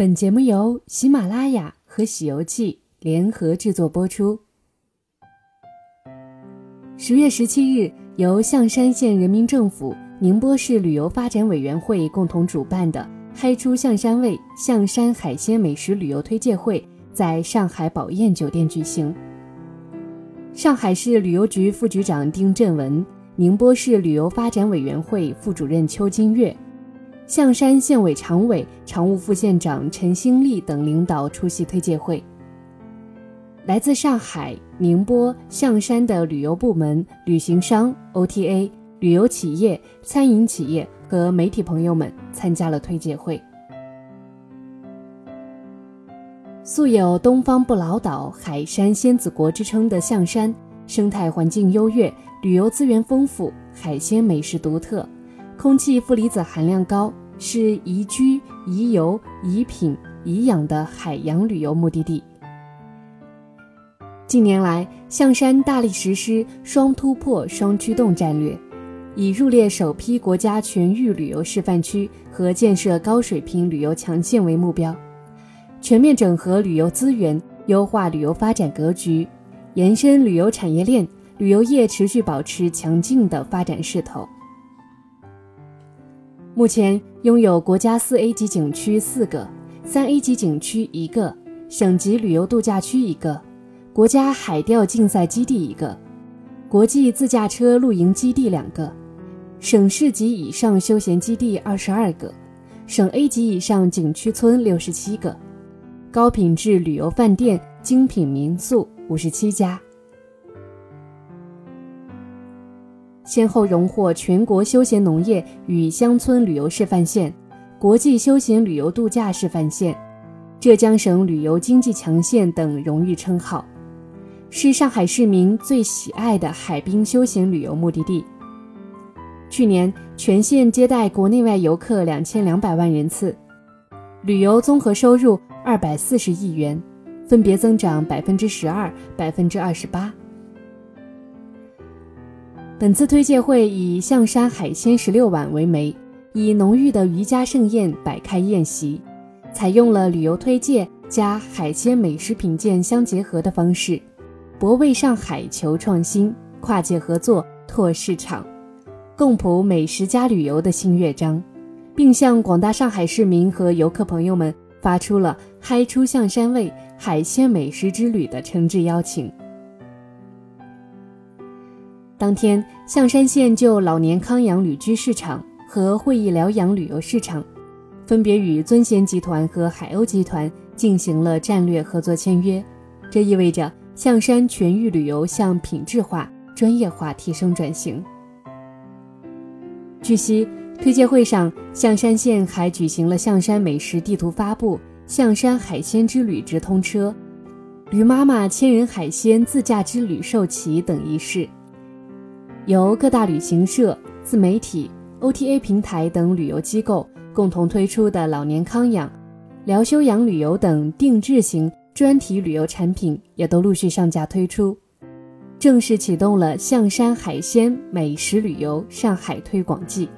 本节目由喜马拉雅和《喜游记》联合制作播出。十月十七日，由象山县人民政府、宁波市旅游发展委员会共同主办的“嗨出象山味”象山海鲜美食旅游推介会在上海宝燕酒店举行。上海市旅游局副局长丁振文、宁波市旅游发展委员会副主任邱金月。象山县委常委、常务副县长陈兴利等领导出席推介会。来自上海、宁波、象山的旅游部门、旅行商、OTA、旅游企业、餐饮企业和媒体朋友们参加了推介会。素有“东方不老岛、海山仙子国”之称的象山，生态环境优越，旅游资源丰富，海鲜美食独特。空气负离子含量高，是宜居、宜游、宜品、宜养的海洋旅游目的地。近年来，象山大力实施“双突破、双驱动”战略，以入列首批国家全域旅游示范区和建设高水平旅游强县为目标，全面整合旅游资源，优化旅游发展格局，延伸旅游产业链，旅游业持续保持强劲的发展势头。目前拥有国家四 A 级景区四个，三 A 级景区一个，省级旅游度假区一个，国家海钓竞赛基地一个，国际自驾车露营基地两个，省市级以上休闲基地二十二个，省 A 级以上景区村六十七个，高品质旅游饭店、精品民宿五十七家。先后荣获全国休闲农业与乡村旅游示范县、国际休闲旅游度假示范县、浙江省旅游经济强县等荣誉称号，是上海市民最喜爱的海滨休闲旅游目的地。去年全县接待国内外游客两千两百万人次，旅游综合收入二百四十亿元，分别增长百分之十二、百分之二十八。本次推介会以象山海鲜十六碗为媒，以浓郁的渔家盛宴摆开宴席，采用了旅游推介加海鲜美食品鉴相结合的方式，博味上海求创新、跨界合作拓市场，共谱美食加旅游的新乐章，并向广大上海市民和游客朋友们发出了“嗨出象山味海鲜美食之旅”的诚挚邀请。当天，象山县就老年康养旅居市场和会议疗养旅游市场，分别与尊贤集团和海鸥集团进行了战略合作签约。这意味着象山全域旅游向品质化、专业化提升转型。据悉，推介会上，象山县还举行了象山美食地图发布、象山海鲜之旅直通车、驴妈妈千人海鲜自驾之旅授旗等仪式。由各大旅行社、自媒体、OTA 平台等旅游机构共同推出的老年康养、疗休养旅游等定制型专题旅游产品也都陆续上架推出，正式启动了象山海鲜美食旅游上海推广季。